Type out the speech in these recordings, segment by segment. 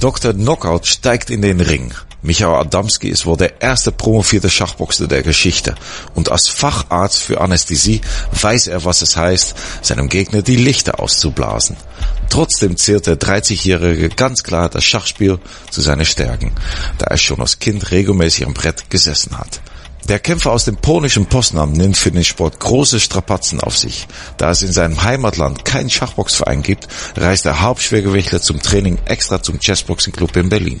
Dr. Knockout steigt in den Ring. Michael Adamski ist wohl der erste promovierte Schachboxer der Geschichte. Und als Facharzt für Anästhesie weiß er, was es heißt, seinem Gegner die Lichter auszublasen. Trotzdem zählt der 30-Jährige ganz klar das Schachspiel zu seinen Stärken, da er schon als Kind regelmäßig am Brett gesessen hat. Der Kämpfer aus dem polnischen Poznań nimmt für den Sport große Strapazen auf sich. Da es in seinem Heimatland keinen Schachboxverein gibt, reist der Hauptschwergewichtler zum Training extra zum Chessboxing Club in Berlin.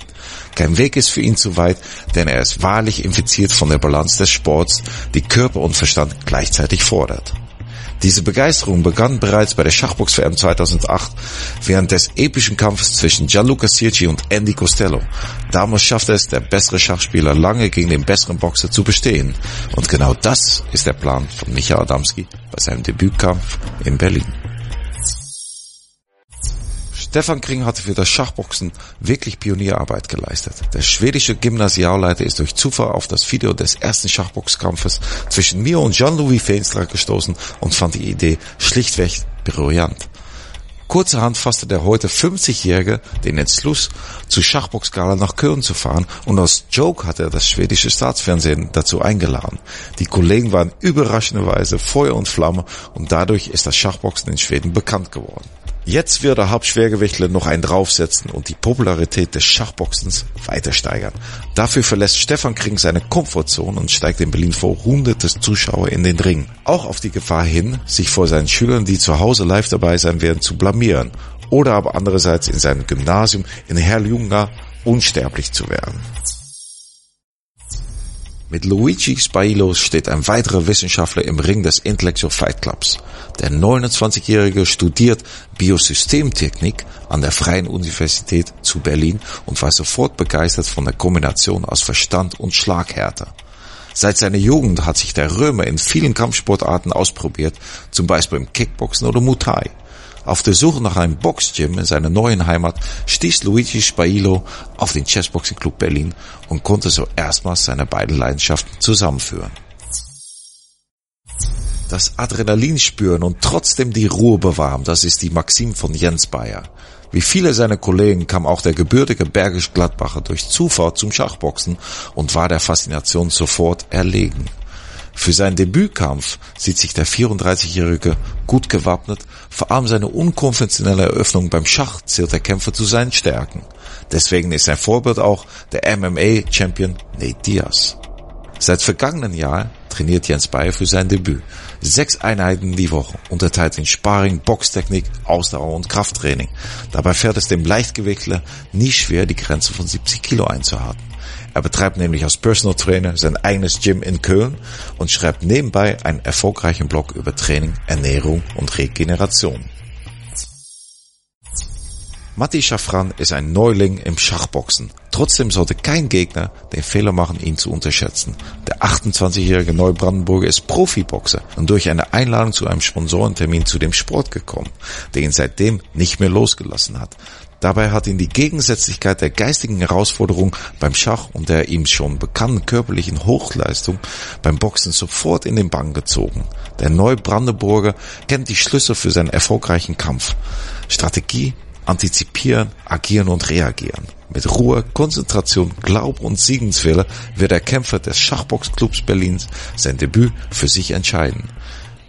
Kein Weg ist für ihn zu weit, denn er ist wahrlich infiziert von der Balance des Sports, die Körper und Verstand gleichzeitig fordert. Diese Begeisterung begann bereits bei der Schachbox-WM 2008 während des epischen Kampfes zwischen Gianluca Sirci und Andy Costello. Damals schaffte es der bessere Schachspieler lange gegen den besseren Boxer zu bestehen. Und genau das ist der Plan von Michael Adamski bei seinem Debütkampf in Berlin. Stefan Kring hatte für das Schachboxen wirklich Pionierarbeit geleistet. Der schwedische Gymnasialleiter ist durch Zufall auf das Video des ersten Schachboxkampfes zwischen mir und Jean-Louis Feenstra gestoßen und fand die Idee schlichtweg brillant. Kurzerhand fasste der heute 50-Jährige den Entschluss, zu Schachboxgala nach Köln zu fahren und als Joke hat er das schwedische Staatsfernsehen dazu eingeladen. Die Kollegen waren überraschenderweise Feuer und Flamme und dadurch ist das Schachboxen in Schweden bekannt geworden. Jetzt wird der Hauptschwergewichtler noch einen draufsetzen und die Popularität des Schachboxens weiter steigern. Dafür verlässt Stefan Kring seine Komfortzone und steigt in Berlin vor hunderte Zuschauer in den Ring. Auch auf die Gefahr hin, sich vor seinen Schülern, die zu Hause live dabei sein werden, zu blamieren. Oder aber andererseits in seinem Gymnasium in Herrljunga unsterblich zu werden. Mit Luigi Spailo steht ein weiterer Wissenschaftler im Ring des Intellectual Fight Clubs. Der 29-Jährige studiert Biosystemtechnik an der Freien Universität zu Berlin und war sofort begeistert von der Kombination aus Verstand und Schlaghärte. Seit seiner Jugend hat sich der Römer in vielen Kampfsportarten ausprobiert, zum Beispiel im Kickboxen oder Muay. Auf der Suche nach einem Boxgym in seiner neuen Heimat stieß Luigi Spailo auf den Chessboxing Club Berlin und konnte so erstmals seine beiden Leidenschaften zusammenführen. Das Adrenalin spüren und trotzdem die Ruhe bewahren, das ist die Maxim von Jens Bayer. Wie viele seiner Kollegen kam auch der gebürtige Bergisch Gladbacher durch Zufall zum Schachboxen und war der Faszination sofort erlegen. Für seinen Debütkampf sieht sich der 34-Jährige gut gewappnet, vor allem seine unkonventionelle Eröffnung beim Schach zählt der Kämpfer zu seinen Stärken. Deswegen ist sein Vorbild auch der MMA-Champion Nate Diaz. Seit vergangenen Jahr trainiert Jens Bayer für sein Debüt. Sechs Einheiten die Woche, unterteilt in Sparring, Boxtechnik, Ausdauer und Krafttraining. Dabei fährt es dem Leichtgewichtler nie schwer, die Grenze von 70 Kilo einzuhalten. Er betreibt nämlich als Personal Trainer sein eigenes Gym in Köln und schreibt nebenbei einen erfolgreichen Blog über Training, Ernährung und Regeneration. Matti Schafran ist ein Neuling im Schachboxen. Trotzdem sollte kein Gegner den Fehler machen, ihn zu unterschätzen. Der 28-jährige Neubrandenburger ist Profiboxer und durch eine Einladung zu einem Sponsorentermin zu dem Sport gekommen, der ihn seitdem nicht mehr losgelassen hat. Dabei hat ihn die Gegensätzlichkeit der geistigen Herausforderung beim Schach und der ihm schon bekannten körperlichen Hochleistung beim Boxen sofort in den Bann gezogen. Der Neubrandenburger kennt die Schlüssel für seinen erfolgreichen Kampf. Strategie, antizipieren, agieren und reagieren. Mit Ruhe, Konzentration, Glaub und Siegenswille wird der Kämpfer des Schachboxclubs Berlins sein Debüt für sich entscheiden.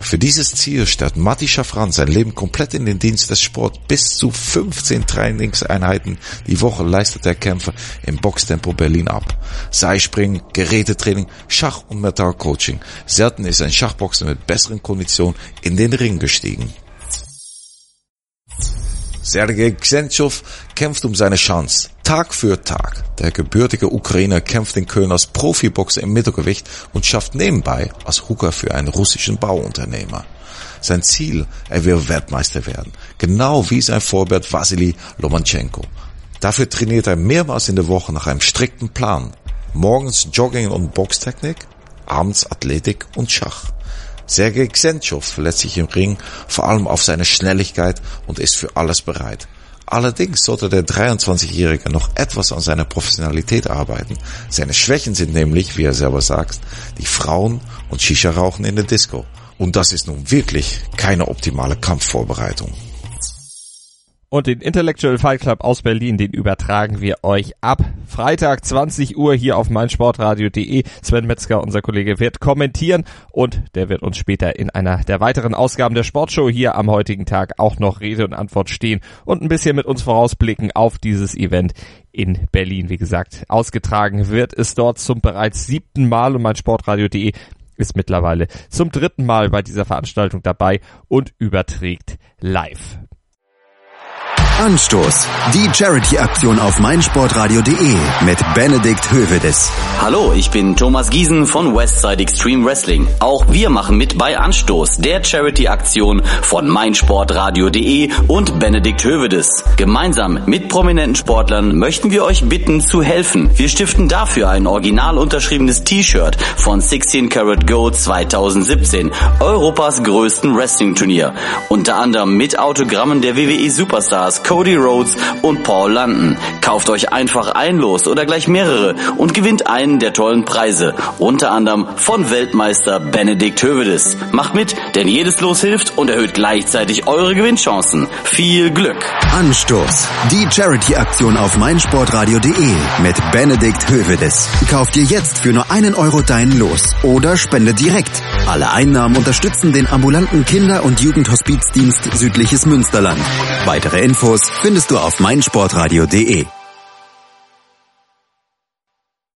Für dieses Ziel stellt Matti Schafran sein Leben komplett in den Dienst des Sports. Bis zu 15 Trainingseinheiten die Woche leistet der Kämpfer im Boxtempo Berlin ab. Seilspringen, Gerätetraining, Schach- und Metallcoaching. Selten ist ein Schachboxer mit besseren Konditionen in den Ring gestiegen. Sergei Xentschow kämpft um seine Chance. Tag für Tag. Der gebürtige Ukrainer kämpft in Köln als Profiboxer im Mittelgewicht und schafft nebenbei als Hooker für einen russischen Bauunternehmer. Sein Ziel, er will Weltmeister werden. Genau wie sein Vorbild Vasily Lomachenko. Dafür trainiert er mehrmals in der Woche nach einem strikten Plan. Morgens Jogging und Boxtechnik, abends Athletik und Schach. Sergei Xentchow verletzt sich im Ring vor allem auf seine Schnelligkeit und ist für alles bereit. Allerdings sollte der 23-Jährige noch etwas an seiner Professionalität arbeiten. Seine Schwächen sind nämlich, wie er selber sagt, die Frauen und Shisha-Rauchen in der Disco. Und das ist nun wirklich keine optimale Kampfvorbereitung. Und den Intellectual Fight Club aus Berlin, den übertragen wir euch ab Freitag 20 Uhr hier auf meinsportradio.de. Sven Metzger, unser Kollege, wird kommentieren und der wird uns später in einer der weiteren Ausgaben der Sportshow hier am heutigen Tag auch noch Rede und Antwort stehen und ein bisschen mit uns vorausblicken auf dieses Event in Berlin. Wie gesagt, ausgetragen wird es dort zum bereits siebten Mal und meinsportradio.de ist mittlerweile zum dritten Mal bei dieser Veranstaltung dabei und überträgt live. Anstoß. Die Charity-Aktion auf meinsportradio.de mit Benedikt Hövedes. Hallo, ich bin Thomas Giesen von Westside Extreme Wrestling. Auch wir machen mit bei Anstoß, der Charity-Aktion von meinsportradio.de und Benedikt Hövedes. Gemeinsam mit prominenten Sportlern möchten wir euch bitten zu helfen. Wir stiften dafür ein original unterschriebenes T-Shirt von 16 Karat Gold 2017, Europas größten Wrestling-Turnier. Unter anderem mit Autogrammen der WWE Superstars Cody Rhodes und Paul London. Kauft euch einfach ein Los oder gleich mehrere und gewinnt einen der tollen Preise. Unter anderem von Weltmeister Benedikt Hövedes. Macht mit, denn jedes Los hilft und erhöht gleichzeitig eure Gewinnchancen. Viel Glück! Anstoß. Die Charity-Aktion auf meinsportradio.de mit Benedikt Hövedes. Kauft dir jetzt für nur einen Euro dein Los oder spende direkt. Alle Einnahmen unterstützen den ambulanten Kinder- und Jugendhospizdienst Südliches Münsterland. Weitere Findest du auf meinsportradio.de.